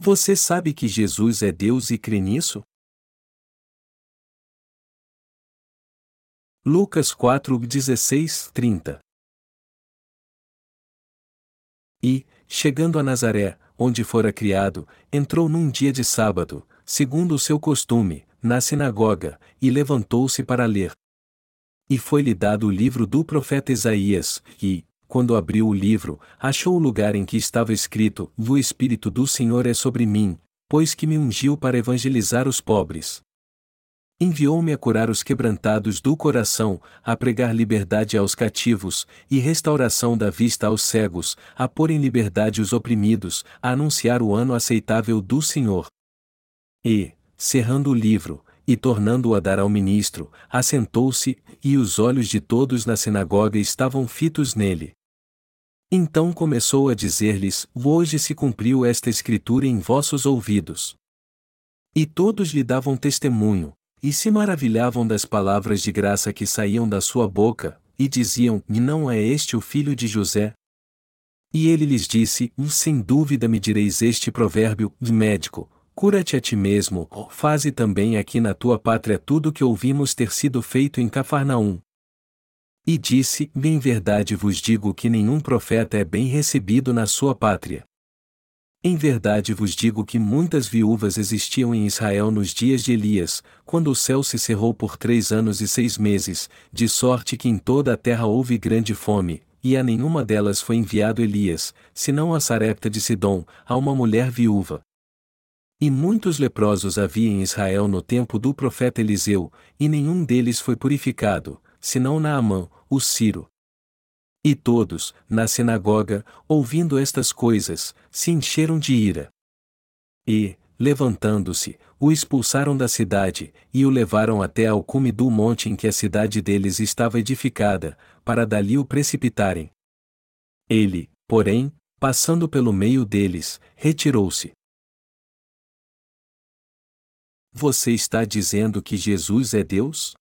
Você sabe que Jesus é Deus e crê nisso? Lucas 4, 16, 30 E, chegando a Nazaré, onde fora criado, entrou num dia de sábado, segundo o seu costume, na sinagoga, e levantou-se para ler. E foi-lhe dado o livro do profeta Isaías, e, quando abriu o livro, achou o lugar em que estava escrito: O Espírito do Senhor é sobre mim, pois que me ungiu para evangelizar os pobres. Enviou-me a curar os quebrantados do coração, a pregar liberdade aos cativos, e restauração da vista aos cegos, a pôr em liberdade os oprimidos, a anunciar o ano aceitável do Senhor. E, cerrando o livro, e tornando-o a dar ao ministro, assentou-se, e os olhos de todos na sinagoga estavam fitos nele. Então começou a dizer-lhes: Hoje se cumpriu esta escritura em vossos ouvidos. E todos lhe davam testemunho, e se maravilhavam das palavras de graça que saíam da sua boca, e diziam: E não é este o filho de José? E ele lhes disse: Sem dúvida me direis este provérbio, médico, cura-te a ti mesmo, faze também aqui na tua pátria tudo o que ouvimos ter sido feito em Cafarnaum. E disse: Bem verdade vos digo que nenhum profeta é bem recebido na sua pátria. Em verdade vos digo que muitas viúvas existiam em Israel nos dias de Elias, quando o céu se cerrou por três anos e seis meses, de sorte que em toda a terra houve grande fome, e a nenhuma delas foi enviado Elias, senão a Sarepta de Sidom, a uma mulher viúva. E muitos leprosos havia em Israel no tempo do profeta Eliseu, e nenhum deles foi purificado, senão Naamã, o Ciro. E todos, na sinagoga, ouvindo estas coisas, se encheram de ira. E, levantando-se, o expulsaram da cidade, e o levaram até ao cume do monte em que a cidade deles estava edificada, para dali o precipitarem. Ele, porém, passando pelo meio deles, retirou-se. Você está dizendo que Jesus é Deus?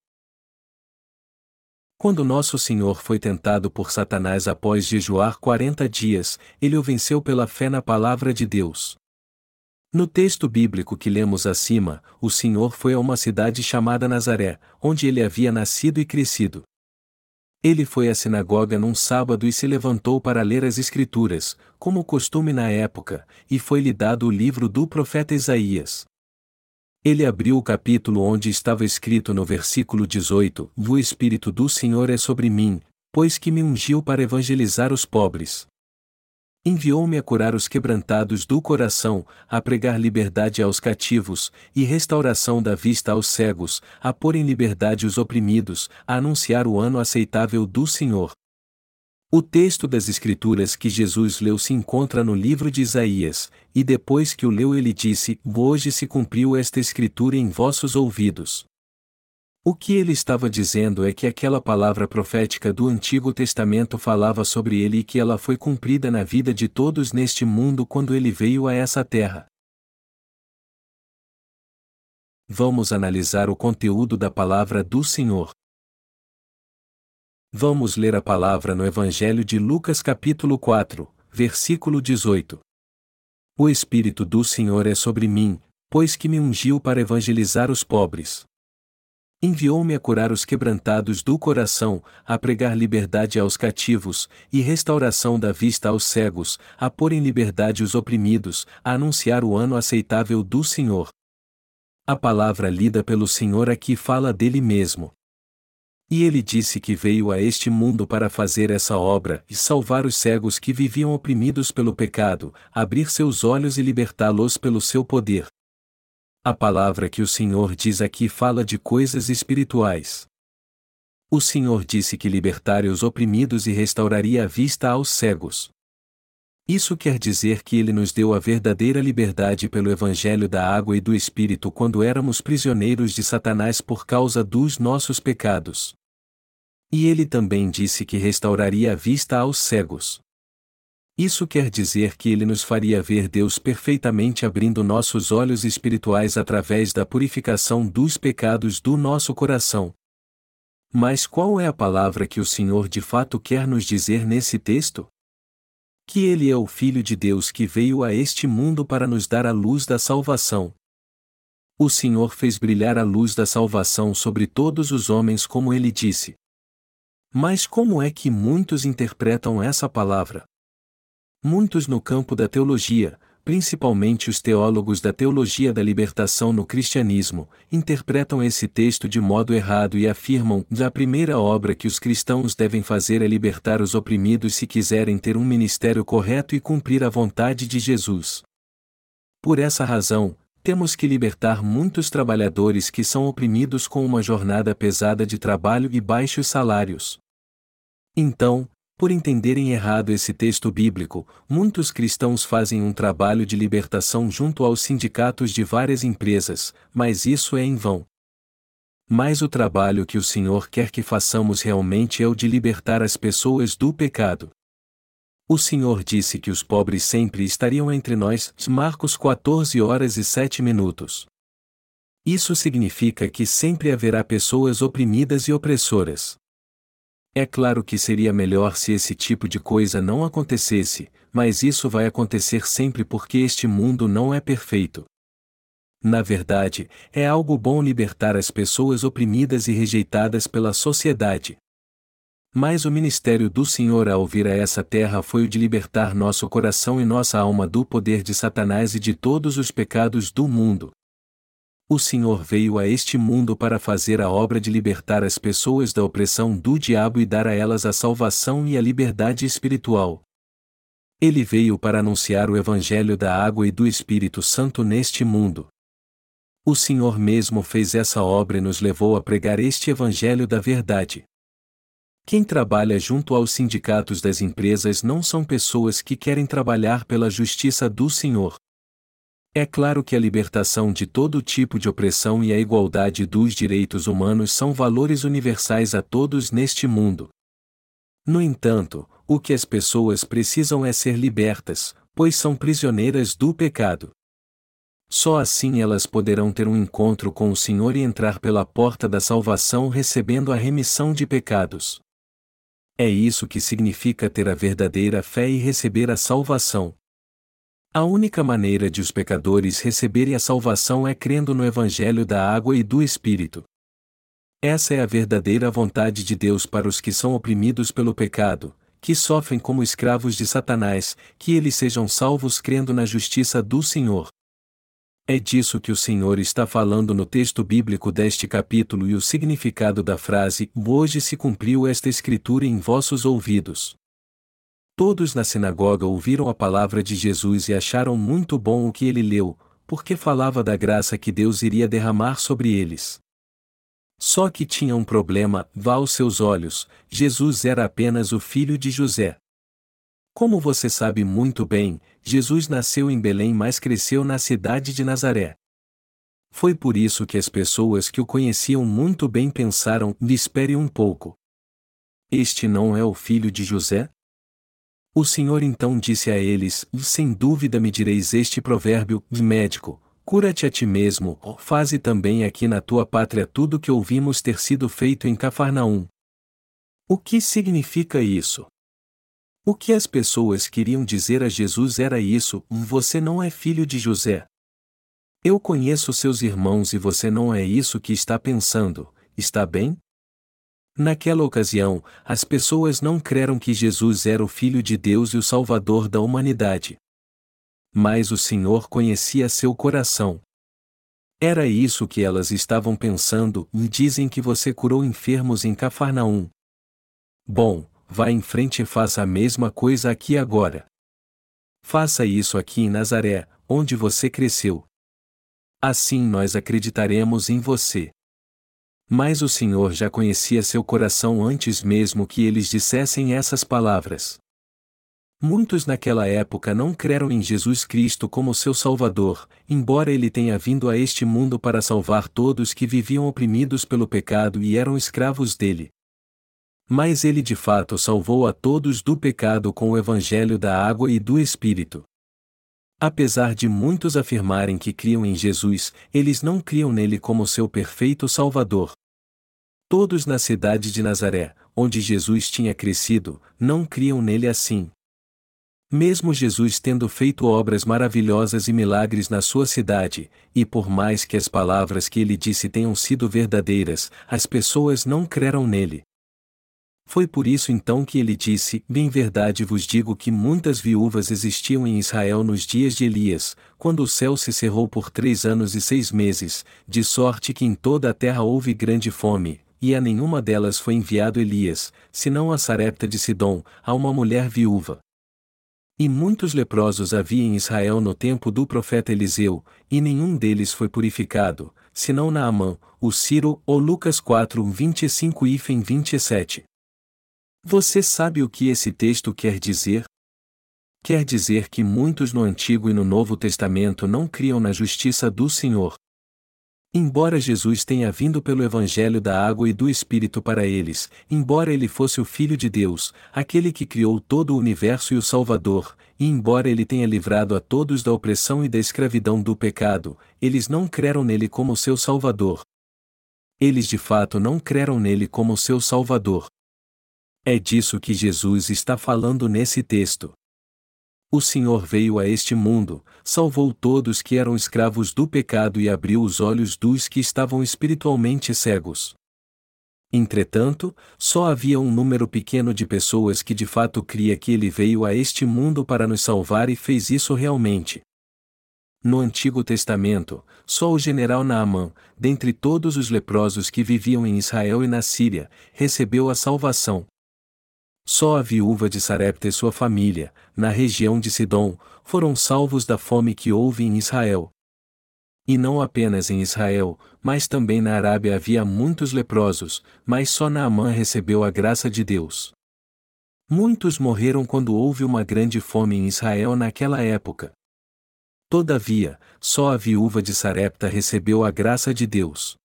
Quando nosso Senhor foi tentado por Satanás após jejuar quarenta dias, ele o venceu pela fé na palavra de Deus. No texto bíblico que lemos acima, o Senhor foi a uma cidade chamada Nazaré, onde ele havia nascido e crescido. Ele foi à sinagoga num sábado e se levantou para ler as Escrituras, como costume na época, e foi-lhe dado o livro do profeta Isaías. Ele abriu o capítulo onde estava escrito no versículo 18: O Espírito do Senhor é sobre mim, pois que me ungiu para evangelizar os pobres. Enviou-me a curar os quebrantados do coração, a pregar liberdade aos cativos, e restauração da vista aos cegos, a pôr em liberdade os oprimidos, a anunciar o ano aceitável do Senhor. O texto das Escrituras que Jesus leu se encontra no livro de Isaías, e depois que o leu ele disse: Hoje se cumpriu esta Escritura em vossos ouvidos. O que ele estava dizendo é que aquela palavra profética do Antigo Testamento falava sobre ele e que ela foi cumprida na vida de todos neste mundo quando ele veio a essa terra. Vamos analisar o conteúdo da palavra do Senhor. Vamos ler a palavra no Evangelho de Lucas capítulo 4, versículo 18. O Espírito do Senhor é sobre mim, pois que me ungiu para evangelizar os pobres. Enviou-me a curar os quebrantados do coração, a pregar liberdade aos cativos, e restauração da vista aos cegos, a pôr em liberdade os oprimidos, a anunciar o ano aceitável do Senhor. A palavra lida pelo Senhor aqui fala dele mesmo. E ele disse que veio a este mundo para fazer essa obra e salvar os cegos que viviam oprimidos pelo pecado, abrir seus olhos e libertá-los pelo seu poder. A palavra que o Senhor diz aqui fala de coisas espirituais. O Senhor disse que libertaria os oprimidos e restauraria a vista aos cegos. Isso quer dizer que ele nos deu a verdadeira liberdade pelo Evangelho da água e do Espírito quando éramos prisioneiros de Satanás por causa dos nossos pecados. E ele também disse que restauraria a vista aos cegos. Isso quer dizer que ele nos faria ver Deus perfeitamente abrindo nossos olhos espirituais através da purificação dos pecados do nosso coração. Mas qual é a palavra que o Senhor de fato quer nos dizer nesse texto? Que ele é o Filho de Deus que veio a este mundo para nos dar a luz da salvação. O Senhor fez brilhar a luz da salvação sobre todos os homens, como ele disse. Mas como é que muitos interpretam essa palavra? Muitos no campo da teologia, principalmente os teólogos da teologia da libertação no cristianismo, interpretam esse texto de modo errado e afirmam que a primeira obra que os cristãos devem fazer é libertar os oprimidos se quiserem ter um ministério correto e cumprir a vontade de Jesus. Por essa razão, temos que libertar muitos trabalhadores que são oprimidos com uma jornada pesada de trabalho e baixos salários. Então, por entenderem errado esse texto bíblico, muitos cristãos fazem um trabalho de libertação junto aos sindicatos de várias empresas, mas isso é em vão. Mas o trabalho que o Senhor quer que façamos realmente é o de libertar as pessoas do pecado. O Senhor disse que os pobres sempre estariam entre nós, Marcos 14 horas e 7 minutos. Isso significa que sempre haverá pessoas oprimidas e opressoras. É claro que seria melhor se esse tipo de coisa não acontecesse, mas isso vai acontecer sempre porque este mundo não é perfeito. Na verdade, é algo bom libertar as pessoas oprimidas e rejeitadas pela sociedade. Mas o ministério do Senhor ao vir a essa terra foi o de libertar nosso coração e nossa alma do poder de Satanás e de todos os pecados do mundo. O Senhor veio a este mundo para fazer a obra de libertar as pessoas da opressão do diabo e dar a elas a salvação e a liberdade espiritual. Ele veio para anunciar o Evangelho da água e do Espírito Santo neste mundo. O Senhor mesmo fez essa obra e nos levou a pregar este Evangelho da verdade. Quem trabalha junto aos sindicatos das empresas não são pessoas que querem trabalhar pela justiça do Senhor. É claro que a libertação de todo tipo de opressão e a igualdade dos direitos humanos são valores universais a todos neste mundo. No entanto, o que as pessoas precisam é ser libertas, pois são prisioneiras do pecado. Só assim elas poderão ter um encontro com o Senhor e entrar pela porta da salvação recebendo a remissão de pecados. É isso que significa ter a verdadeira fé e receber a salvação. A única maneira de os pecadores receberem a salvação é crendo no Evangelho da água e do Espírito. Essa é a verdadeira vontade de Deus para os que são oprimidos pelo pecado, que sofrem como escravos de Satanás, que eles sejam salvos crendo na justiça do Senhor. É disso que o Senhor está falando no texto bíblico deste capítulo e o significado da frase: Hoje se cumpriu esta escritura em vossos ouvidos. Todos na sinagoga ouviram a palavra de Jesus e acharam muito bom o que ele leu, porque falava da graça que Deus iria derramar sobre eles. Só que tinha um problema, vá aos seus olhos, Jesus era apenas o filho de José. Como você sabe muito bem, Jesus nasceu em Belém, mas cresceu na cidade de Nazaré. Foi por isso que as pessoas que o conheciam muito bem pensaram: espere um pouco. Este não é o filho de José? O Senhor então disse a eles: Sem dúvida me direis este provérbio, médico, cura-te a ti mesmo, faze também aqui na tua pátria tudo o que ouvimos ter sido feito em Cafarnaum. O que significa isso? O que as pessoas queriam dizer a Jesus era isso: você não é filho de José. Eu conheço seus irmãos e você não é isso que está pensando, está bem? Naquela ocasião, as pessoas não creram que Jesus era o Filho de Deus e o Salvador da humanidade. Mas o Senhor conhecia seu coração. Era isso que elas estavam pensando, e dizem que você curou enfermos em Cafarnaum. Bom, vá em frente e faça a mesma coisa aqui agora. Faça isso aqui em Nazaré, onde você cresceu. Assim nós acreditaremos em você. Mas o Senhor já conhecia seu coração antes mesmo que eles dissessem essas palavras. Muitos naquela época não creram em Jesus Cristo como seu Salvador, embora ele tenha vindo a este mundo para salvar todos que viviam oprimidos pelo pecado e eram escravos dele. Mas ele de fato salvou a todos do pecado com o Evangelho da água e do Espírito. Apesar de muitos afirmarem que criam em Jesus, eles não criam nele como seu perfeito Salvador. Todos na cidade de Nazaré, onde Jesus tinha crescido, não criam nele assim. Mesmo Jesus tendo feito obras maravilhosas e milagres na sua cidade, e por mais que as palavras que ele disse tenham sido verdadeiras, as pessoas não creram nele. Foi por isso então que ele disse: Bem verdade vos digo que muitas viúvas existiam em Israel nos dias de Elias, quando o céu se cerrou por três anos e seis meses, de sorte que em toda a terra houve grande fome, e a nenhuma delas foi enviado Elias, senão a Sarepta de Sidom, a uma mulher viúva. E muitos leprosos havia em Israel no tempo do profeta Eliseu, e nenhum deles foi purificado, senão Naamã, o Ciro, ou Lucas 4, 25 e 27. Você sabe o que esse texto quer dizer? Quer dizer que muitos no Antigo e no Novo Testamento não criam na justiça do Senhor. Embora Jesus tenha vindo pelo Evangelho da água e do Espírito para eles, embora ele fosse o Filho de Deus, aquele que criou todo o universo e o Salvador, e embora ele tenha livrado a todos da opressão e da escravidão do pecado, eles não creram nele como seu Salvador. Eles de fato não creram nele como seu Salvador. É disso que Jesus está falando nesse texto. O Senhor veio a este mundo, salvou todos que eram escravos do pecado e abriu os olhos dos que estavam espiritualmente cegos. Entretanto, só havia um número pequeno de pessoas que de fato cria que ele veio a este mundo para nos salvar e fez isso realmente. No Antigo Testamento, só o general Naamã, dentre todos os leprosos que viviam em Israel e na Síria, recebeu a salvação, só a viúva de Sarepta e sua família, na região de Sidom, foram salvos da fome que houve em Israel. E não apenas em Israel, mas também na Arábia havia muitos leprosos, mas só Naamã recebeu a graça de Deus. Muitos morreram quando houve uma grande fome em Israel naquela época. Todavia, só a viúva de Sarepta recebeu a graça de Deus.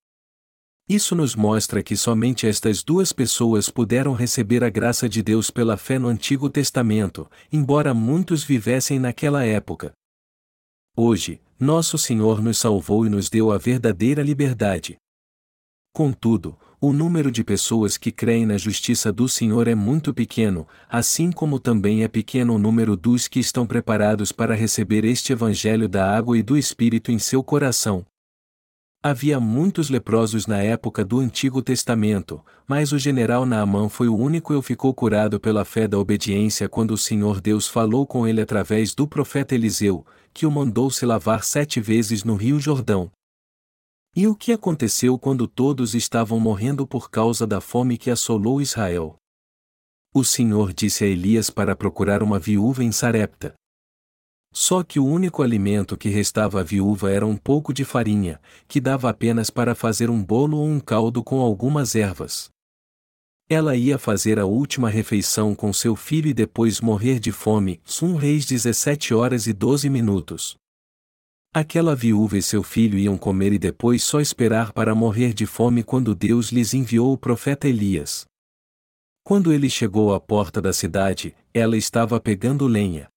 Isso nos mostra que somente estas duas pessoas puderam receber a graça de Deus pela fé no Antigo Testamento, embora muitos vivessem naquela época. Hoje, nosso Senhor nos salvou e nos deu a verdadeira liberdade. Contudo, o número de pessoas que creem na justiça do Senhor é muito pequeno, assim como também é pequeno o número dos que estão preparados para receber este Evangelho da água e do Espírito em seu coração. Havia muitos leprosos na época do Antigo Testamento, mas o general Naamã foi o único e ficou curado pela fé da obediência quando o Senhor Deus falou com ele através do profeta Eliseu, que o mandou se lavar sete vezes no rio Jordão. E o que aconteceu quando todos estavam morrendo por causa da fome que assolou Israel? O Senhor disse a Elias para procurar uma viúva em Sarepta. Só que o único alimento que restava à viúva era um pouco de farinha, que dava apenas para fazer um bolo ou um caldo com algumas ervas. Ela ia fazer a última refeição com seu filho e depois morrer de fome, 1 Reis 17 horas e 12 minutos. Aquela viúva e seu filho iam comer e depois só esperar para morrer de fome quando Deus lhes enviou o profeta Elias. Quando ele chegou à porta da cidade, ela estava pegando lenha.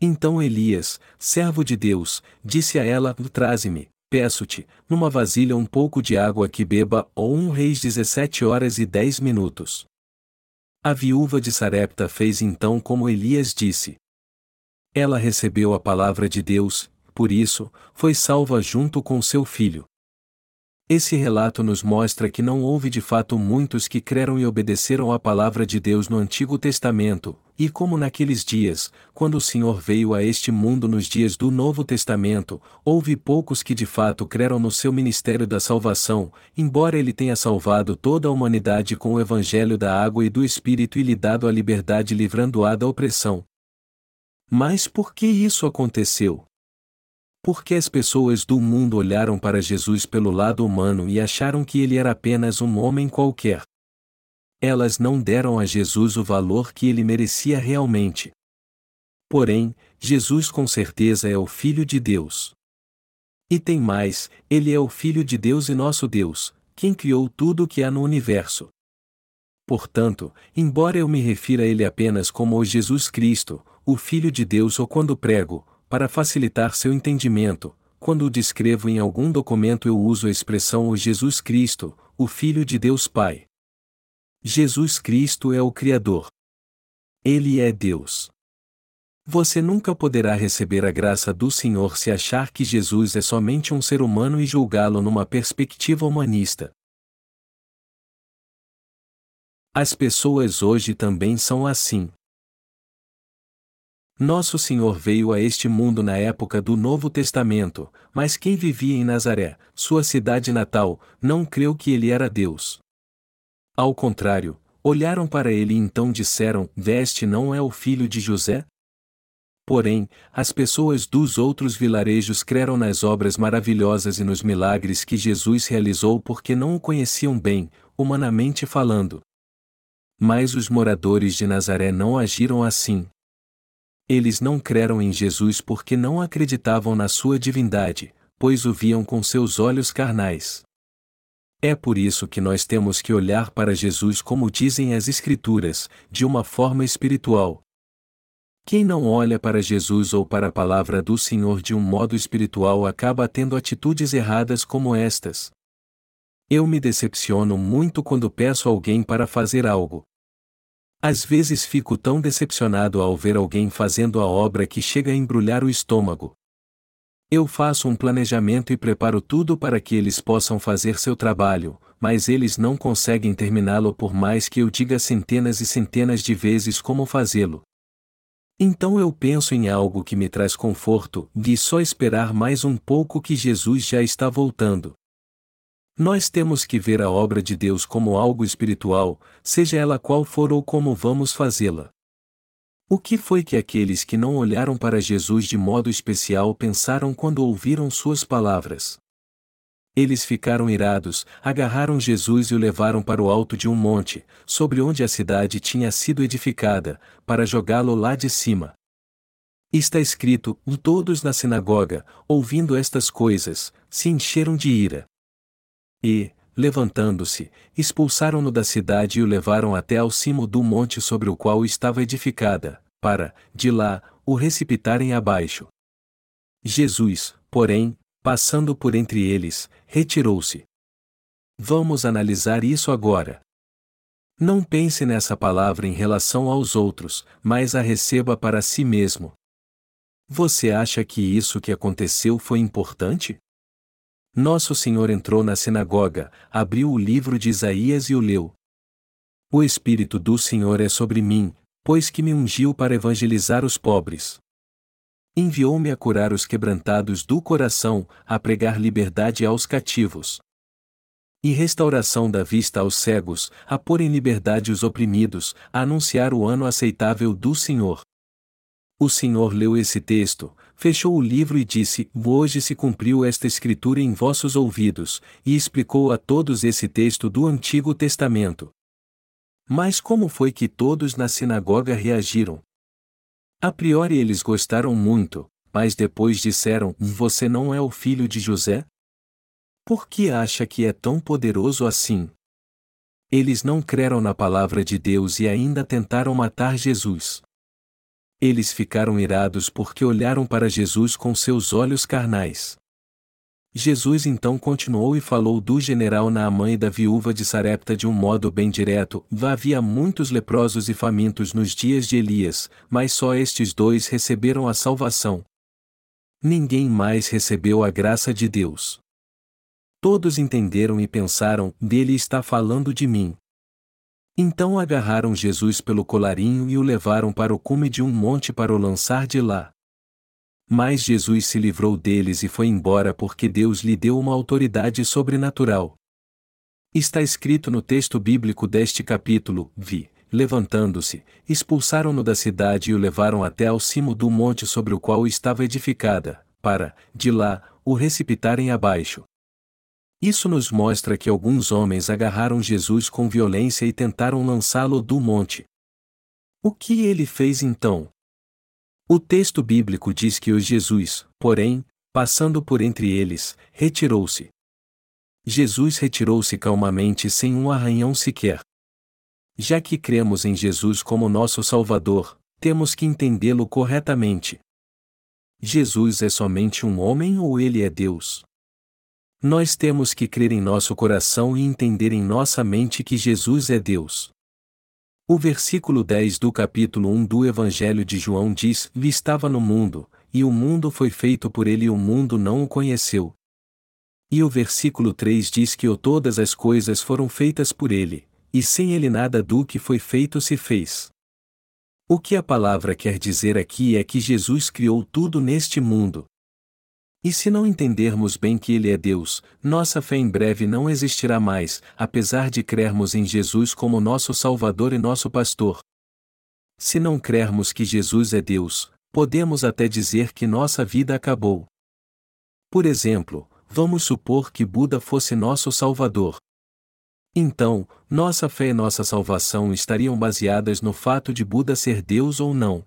Então Elias, servo de Deus, disse a ela: Traze-me, peço-te, numa vasilha um pouco de água que beba, ou um reis 17 horas e 10 minutos. A viúva de Sarepta fez então como Elias disse. Ela recebeu a palavra de Deus, por isso, foi salva junto com seu filho. Esse relato nos mostra que não houve de fato muitos que creram e obedeceram à palavra de Deus no Antigo Testamento, e como naqueles dias, quando o Senhor veio a este mundo nos dias do Novo Testamento, houve poucos que de fato creram no seu ministério da salvação, embora ele tenha salvado toda a humanidade com o Evangelho da água e do Espírito e lhe dado a liberdade livrando-a da opressão. Mas por que isso aconteceu? Porque as pessoas do mundo olharam para Jesus pelo lado humano e acharam que ele era apenas um homem qualquer. Elas não deram a Jesus o valor que ele merecia realmente. Porém, Jesus com certeza é o Filho de Deus. E tem mais, ele é o Filho de Deus e nosso Deus, quem criou tudo o que há no universo. Portanto, embora eu me refira a ele apenas como o Jesus Cristo, o Filho de Deus ou quando prego, para facilitar seu entendimento, quando o descrevo em algum documento eu uso a expressão o Jesus Cristo, o Filho de Deus Pai. Jesus Cristo é o Criador. Ele é Deus. Você nunca poderá receber a graça do Senhor se achar que Jesus é somente um ser humano e julgá-lo numa perspectiva humanista. As pessoas hoje também são assim. Nosso Senhor veio a este mundo na época do Novo Testamento, mas quem vivia em Nazaré, sua cidade natal, não creu que ele era Deus. Ao contrário, olharam para ele e então disseram: Veste não é o filho de José? Porém, as pessoas dos outros vilarejos creram nas obras maravilhosas e nos milagres que Jesus realizou porque não o conheciam bem, humanamente falando. Mas os moradores de Nazaré não agiram assim. Eles não creram em Jesus porque não acreditavam na sua divindade, pois o viam com seus olhos carnais. É por isso que nós temos que olhar para Jesus como dizem as Escrituras, de uma forma espiritual. Quem não olha para Jesus ou para a palavra do Senhor de um modo espiritual acaba tendo atitudes erradas como estas, eu me decepciono muito quando peço alguém para fazer algo. Às vezes fico tão decepcionado ao ver alguém fazendo a obra que chega a embrulhar o estômago. Eu faço um planejamento e preparo tudo para que eles possam fazer seu trabalho, mas eles não conseguem terminá-lo por mais que eu diga centenas e centenas de vezes como fazê-lo. Então eu penso em algo que me traz conforto, de só esperar mais um pouco que Jesus já está voltando. Nós temos que ver a obra de Deus como algo espiritual, seja ela qual for ou como vamos fazê-la. O que foi que aqueles que não olharam para Jesus de modo especial pensaram quando ouviram suas palavras? Eles ficaram irados, agarraram Jesus e o levaram para o alto de um monte, sobre onde a cidade tinha sido edificada, para jogá-lo lá de cima. Está escrito: todos na sinagoga, ouvindo estas coisas, se encheram de ira. E, levantando-se, expulsaram-no da cidade e o levaram até ao cimo do monte sobre o qual estava edificada, para, de lá, o recipitarem abaixo. Jesus, porém, passando por entre eles, retirou-se. Vamos analisar isso agora. Não pense nessa palavra em relação aos outros, mas a receba para si mesmo. Você acha que isso que aconteceu foi importante? Nosso Senhor entrou na sinagoga, abriu o livro de Isaías e o leu. O Espírito do Senhor é sobre mim, pois que me ungiu para evangelizar os pobres. Enviou-me a curar os quebrantados do coração, a pregar liberdade aos cativos. E restauração da vista aos cegos, a pôr em liberdade os oprimidos, a anunciar o ano aceitável do Senhor. O Senhor leu esse texto, fechou o livro e disse: Hoje se cumpriu esta escritura em vossos ouvidos, e explicou a todos esse texto do Antigo Testamento. Mas como foi que todos na sinagoga reagiram? A priori eles gostaram muito, mas depois disseram: Você não é o filho de José? Por que acha que é tão poderoso assim? Eles não creram na palavra de Deus e ainda tentaram matar Jesus. Eles ficaram irados porque olharam para Jesus com seus olhos carnais. Jesus então continuou e falou do general Naamã e da viúva de Sarepta de um modo bem direto: havia muitos leprosos e famintos nos dias de Elias, mas só estes dois receberam a salvação. Ninguém mais recebeu a graça de Deus. Todos entenderam e pensaram: dele está falando de mim. Então agarraram Jesus pelo colarinho e o levaram para o cume de um monte para o lançar de lá. Mas Jesus se livrou deles e foi embora porque Deus lhe deu uma autoridade sobrenatural. Está escrito no texto bíblico deste capítulo: Vi, levantando-se, expulsaram-no da cidade e o levaram até ao cimo do monte sobre o qual estava edificada, para, de lá, o recipitarem abaixo. Isso nos mostra que alguns homens agarraram Jesus com violência e tentaram lançá-lo do monte. O que ele fez então? O texto bíblico diz que o Jesus, porém, passando por entre eles, retirou-se. Jesus retirou-se calmamente sem um arranhão sequer. Já que cremos em Jesus como nosso Salvador, temos que entendê-lo corretamente. Jesus é somente um homem ou ele é Deus? Nós temos que crer em nosso coração e entender em nossa mente que Jesus é Deus. O versículo 10 do capítulo 1 do Evangelho de João diz: Ele estava no mundo, e o mundo foi feito por ele e o mundo não o conheceu. E o versículo 3 diz que o todas as coisas foram feitas por ele, e sem ele nada do que foi feito se fez. O que a palavra quer dizer aqui é que Jesus criou tudo neste mundo. E se não entendermos bem que Ele é Deus, nossa fé em breve não existirá mais, apesar de crermos em Jesus como nosso Salvador e nosso Pastor. Se não crermos que Jesus é Deus, podemos até dizer que nossa vida acabou. Por exemplo, vamos supor que Buda fosse nosso Salvador. Então, nossa fé e nossa salvação estariam baseadas no fato de Buda ser Deus ou não.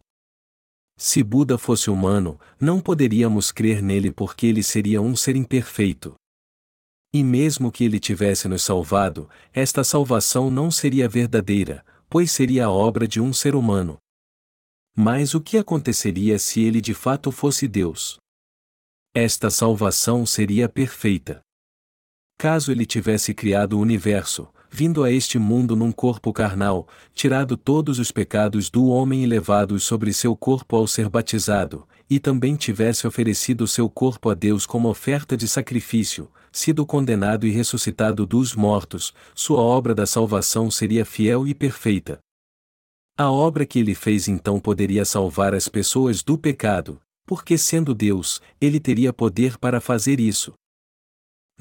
Se Buda fosse humano, não poderíamos crer nele porque ele seria um ser imperfeito. E mesmo que ele tivesse nos salvado, esta salvação não seria verdadeira, pois seria a obra de um ser humano. Mas o que aconteceria se ele de fato fosse Deus? Esta salvação seria perfeita. Caso ele tivesse criado o universo, vindo a este mundo num corpo carnal, tirado todos os pecados do homem e levados sobre seu corpo ao ser batizado, e também tivesse oferecido seu corpo a Deus como oferta de sacrifício, sido condenado e ressuscitado dos mortos, sua obra da salvação seria fiel e perfeita. A obra que ele fez então poderia salvar as pessoas do pecado, porque sendo Deus, ele teria poder para fazer isso.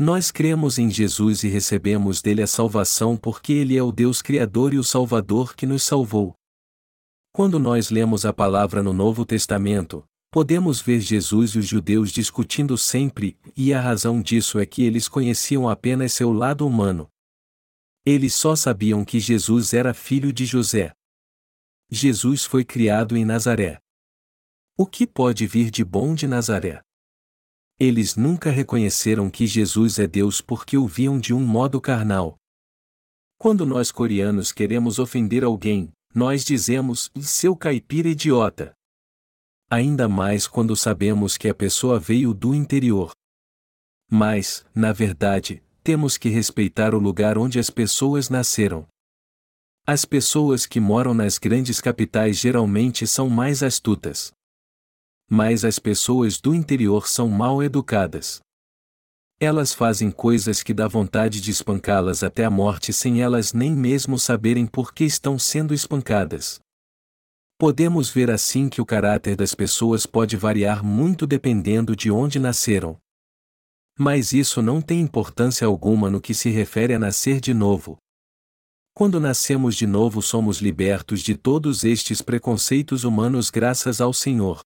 Nós cremos em Jesus e recebemos dele a salvação porque ele é o Deus Criador e o Salvador que nos salvou. Quando nós lemos a palavra no Novo Testamento, podemos ver Jesus e os judeus discutindo sempre, e a razão disso é que eles conheciam apenas seu lado humano. Eles só sabiam que Jesus era filho de José. Jesus foi criado em Nazaré. O que pode vir de bom de Nazaré? Eles nunca reconheceram que Jesus é Deus porque o viam de um modo carnal. Quando nós coreanos queremos ofender alguém, nós dizemos, seu caipira idiota. Ainda mais quando sabemos que a pessoa veio do interior. Mas, na verdade, temos que respeitar o lugar onde as pessoas nasceram. As pessoas que moram nas grandes capitais geralmente são mais astutas mas as pessoas do interior são mal educadas. Elas fazem coisas que dá vontade de espancá-las até a morte sem elas nem mesmo saberem por que estão sendo espancadas. Podemos ver assim que o caráter das pessoas pode variar muito dependendo de onde nasceram. Mas isso não tem importância alguma no que se refere a nascer de novo. Quando nascemos de novo, somos libertos de todos estes preconceitos humanos graças ao Senhor.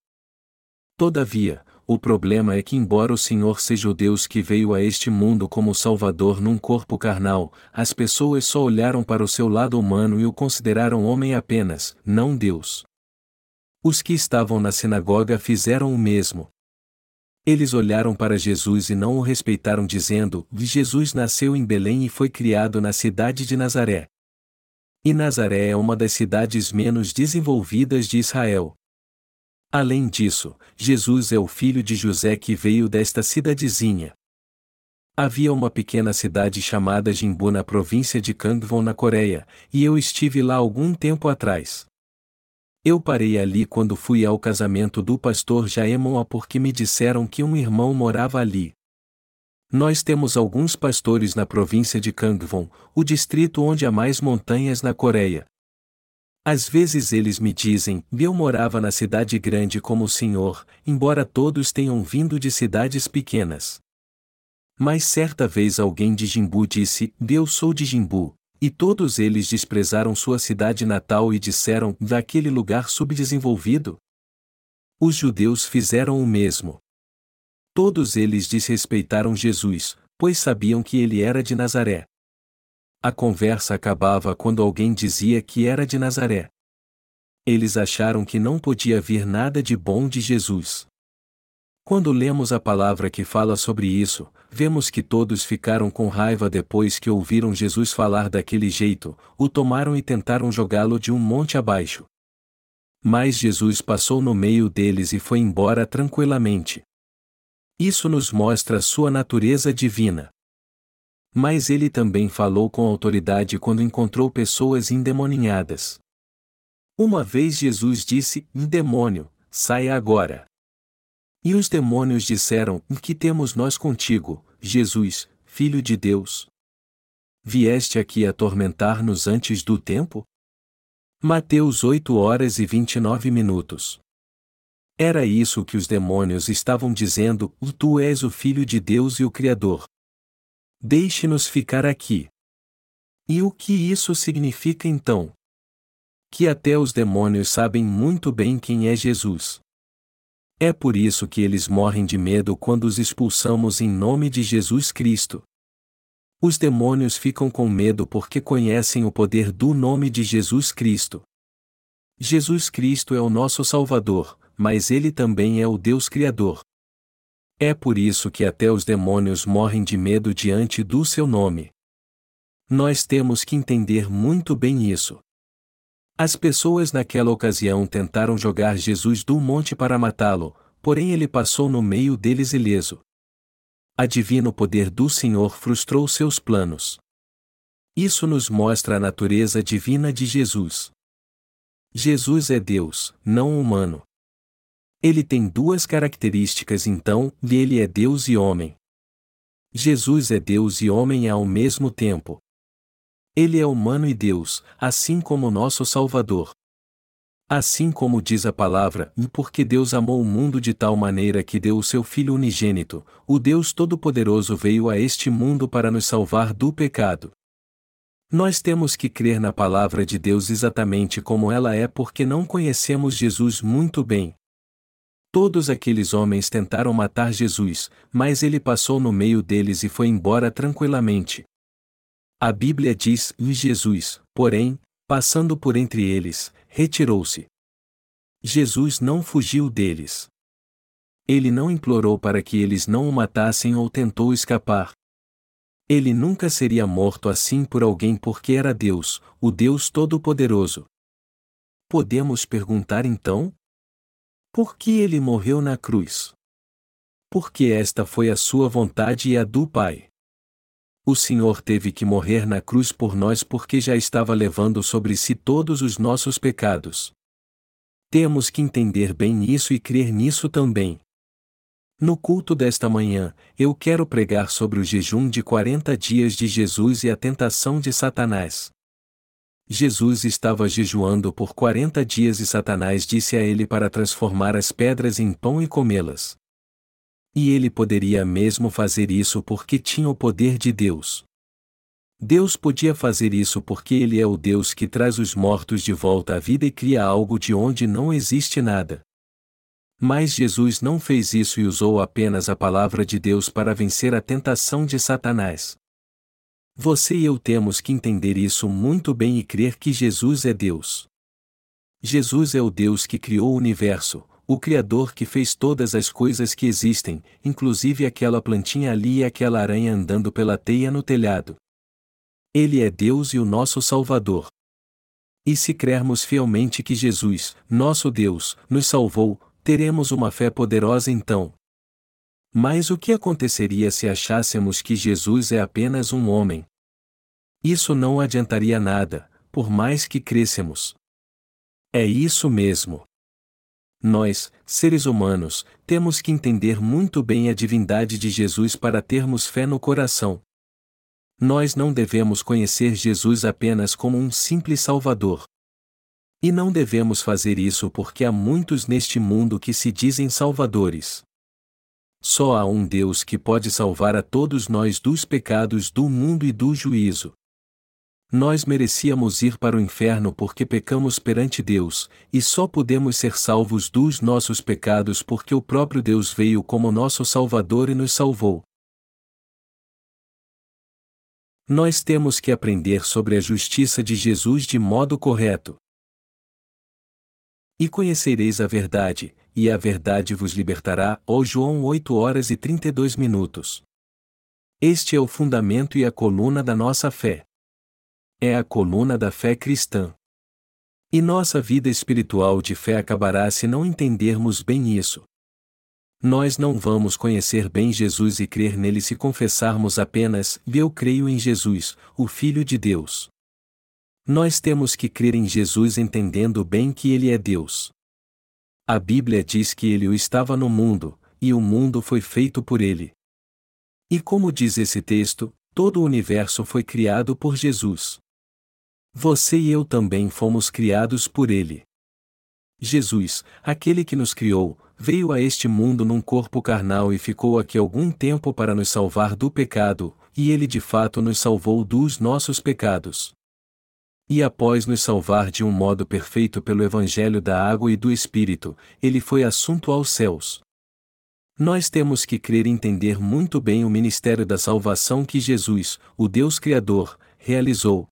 Todavia, o problema é que, embora o Senhor seja o Deus que veio a este mundo como Salvador num corpo carnal, as pessoas só olharam para o seu lado humano e o consideraram homem apenas, não Deus. Os que estavam na sinagoga fizeram o mesmo. Eles olharam para Jesus e não o respeitaram, dizendo: Jesus nasceu em Belém e foi criado na cidade de Nazaré. E Nazaré é uma das cidades menos desenvolvidas de Israel. Além disso, Jesus é o filho de José que veio desta cidadezinha. Havia uma pequena cidade chamada Jimbu na província de Kangwon na Coreia, e eu estive lá algum tempo atrás. Eu parei ali quando fui ao casamento do pastor Jaemoa porque me disseram que um irmão morava ali. Nós temos alguns pastores na província de Kangwon, o distrito onde há mais montanhas na Coreia, às vezes eles me dizem, eu morava na cidade grande como o senhor, embora todos tenham vindo de cidades pequenas. Mas certa vez alguém de Jimbu disse, eu sou de Jimbu, e todos eles desprezaram sua cidade natal e disseram, daquele lugar subdesenvolvido? Os judeus fizeram o mesmo. Todos eles desrespeitaram Jesus, pois sabiam que ele era de Nazaré. A conversa acabava quando alguém dizia que era de Nazaré. Eles acharam que não podia vir nada de bom de Jesus. Quando lemos a palavra que fala sobre isso, vemos que todos ficaram com raiva depois que ouviram Jesus falar daquele jeito, o tomaram e tentaram jogá-lo de um monte abaixo. Mas Jesus passou no meio deles e foi embora tranquilamente. Isso nos mostra sua natureza divina. Mas ele também falou com autoridade quando encontrou pessoas endemoninhadas. Uma vez Jesus disse: demônio, saia agora. E os demônios disseram: Que temos nós contigo, Jesus, Filho de Deus? Vieste aqui atormentar-nos antes do tempo? Mateus 8 horas e 29 minutos. Era isso que os demônios estavam dizendo: Tu és o Filho de Deus e o Criador. Deixe-nos ficar aqui. E o que isso significa então? Que até os demônios sabem muito bem quem é Jesus. É por isso que eles morrem de medo quando os expulsamos em nome de Jesus Cristo. Os demônios ficam com medo porque conhecem o poder do nome de Jesus Cristo. Jesus Cristo é o nosso Salvador, mas ele também é o Deus Criador. É por isso que até os demônios morrem de medo diante do seu nome. Nós temos que entender muito bem isso. As pessoas naquela ocasião tentaram jogar Jesus do monte para matá-lo, porém ele passou no meio deles ileso. A divino poder do Senhor frustrou seus planos. Isso nos mostra a natureza divina de Jesus. Jesus é Deus, não humano. Ele tem duas características então, ele é Deus e homem. Jesus é Deus e homem ao mesmo tempo. Ele é humano e Deus, assim como nosso Salvador. Assim como diz a palavra, e porque Deus amou o mundo de tal maneira que deu o seu Filho unigênito, o Deus Todo-Poderoso veio a este mundo para nos salvar do pecado. Nós temos que crer na palavra de Deus exatamente como ela é porque não conhecemos Jesus muito bem. Todos aqueles homens tentaram matar Jesus, mas ele passou no meio deles e foi embora tranquilamente. A Bíblia diz: E Jesus, porém, passando por entre eles, retirou-se. Jesus não fugiu deles. Ele não implorou para que eles não o matassem ou tentou escapar. Ele nunca seria morto assim por alguém porque era Deus, o Deus Todo-Poderoso. Podemos perguntar então? Por que ele morreu na cruz? Porque esta foi a sua vontade e a do Pai. O Senhor teve que morrer na cruz por nós porque já estava levando sobre si todos os nossos pecados. Temos que entender bem isso e crer nisso também. No culto desta manhã, eu quero pregar sobre o jejum de 40 dias de Jesus e a tentação de Satanás. Jesus estava jejuando por quarenta dias e Satanás disse a ele para transformar as pedras em pão e comê-las. E ele poderia mesmo fazer isso porque tinha o poder de Deus. Deus podia fazer isso porque Ele é o Deus que traz os mortos de volta à vida e cria algo de onde não existe nada. Mas Jesus não fez isso e usou apenas a palavra de Deus para vencer a tentação de Satanás. Você e eu temos que entender isso muito bem e crer que Jesus é Deus. Jesus é o Deus que criou o universo, o Criador que fez todas as coisas que existem, inclusive aquela plantinha ali e aquela aranha andando pela teia no telhado. Ele é Deus e o nosso Salvador. E se crermos fielmente que Jesus, nosso Deus, nos salvou, teremos uma fé poderosa então, mas o que aconteceria se achássemos que Jesus é apenas um homem? Isso não adiantaria nada, por mais que crescemos. É isso mesmo. Nós, seres humanos, temos que entender muito bem a divindade de Jesus para termos fé no coração. Nós não devemos conhecer Jesus apenas como um simples Salvador. E não devemos fazer isso porque há muitos neste mundo que se dizem salvadores. Só há um Deus que pode salvar a todos nós dos pecados do mundo e do juízo. Nós merecíamos ir para o inferno porque pecamos perante Deus, e só podemos ser salvos dos nossos pecados porque o próprio Deus veio como nosso Salvador e nos salvou. Nós temos que aprender sobre a justiça de Jesus de modo correto. E conhecereis a verdade, e a verdade vos libertará. Ó João 8 horas e 32 minutos. Este é o fundamento e a coluna da nossa fé. É a coluna da fé cristã. E nossa vida espiritual de fé acabará se não entendermos bem isso. Nós não vamos conhecer bem Jesus e crer nele se confessarmos apenas: Eu creio em Jesus, o Filho de Deus. Nós temos que crer em Jesus entendendo bem que Ele é Deus. A Bíblia diz que Ele o estava no mundo, e o mundo foi feito por Ele. E como diz esse texto, todo o universo foi criado por Jesus. Você e eu também fomos criados por Ele. Jesus, aquele que nos criou, veio a este mundo num corpo carnal e ficou aqui algum tempo para nos salvar do pecado, e Ele de fato nos salvou dos nossos pecados. E após nos salvar de um modo perfeito pelo Evangelho da Água e do Espírito, ele foi assunto aos céus. Nós temos que crer e entender muito bem o ministério da salvação que Jesus, o Deus Criador, realizou.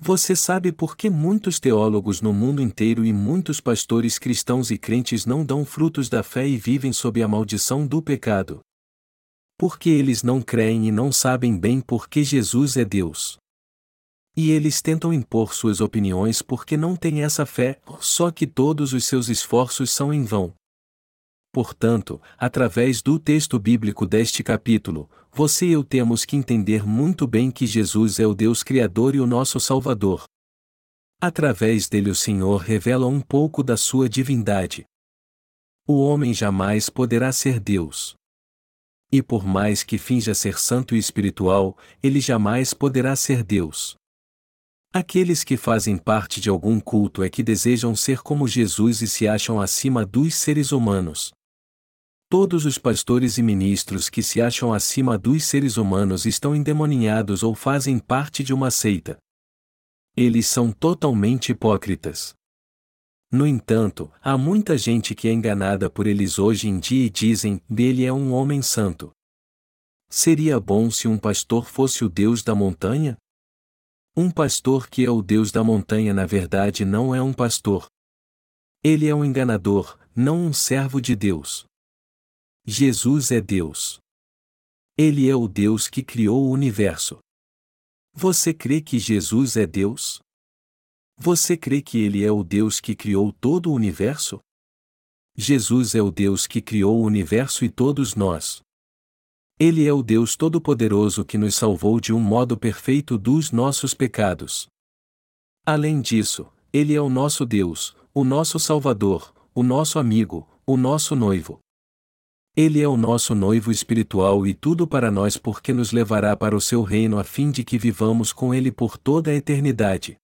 Você sabe por que muitos teólogos no mundo inteiro e muitos pastores cristãos e crentes não dão frutos da fé e vivem sob a maldição do pecado? Porque eles não creem e não sabem bem por que Jesus é Deus. E eles tentam impor suas opiniões porque não têm essa fé, só que todos os seus esforços são em vão. Portanto, através do texto bíblico deste capítulo, você e eu temos que entender muito bem que Jesus é o Deus Criador e o nosso Salvador. Através dele o Senhor revela um pouco da sua divindade. O homem jamais poderá ser Deus. E por mais que finja ser santo e espiritual, ele jamais poderá ser Deus. Aqueles que fazem parte de algum culto é que desejam ser como Jesus e se acham acima dos seres humanos. Todos os pastores e ministros que se acham acima dos seres humanos estão endemoninhados ou fazem parte de uma seita. Eles são totalmente hipócritas. No entanto, há muita gente que é enganada por eles hoje em dia e dizem: dele é um homem santo. Seria bom se um pastor fosse o Deus da montanha? Um pastor que é o Deus da montanha na verdade não é um pastor. Ele é um enganador, não um servo de Deus. Jesus é Deus. Ele é o Deus que criou o universo. Você crê que Jesus é Deus? Você crê que Ele é o Deus que criou todo o universo? Jesus é o Deus que criou o universo e todos nós. Ele é o Deus Todo-Poderoso que nos salvou de um modo perfeito dos nossos pecados. Além disso, Ele é o nosso Deus, o nosso Salvador, o nosso amigo, o nosso noivo. Ele é o nosso noivo espiritual e tudo para nós porque nos levará para o seu reino a fim de que vivamos com Ele por toda a eternidade.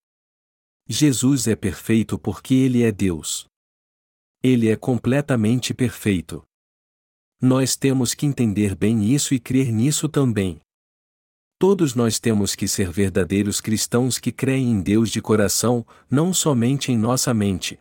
Jesus é perfeito porque Ele é Deus. Ele é completamente perfeito. Nós temos que entender bem isso e crer nisso também. Todos nós temos que ser verdadeiros cristãos que creem em Deus de coração, não somente em nossa mente.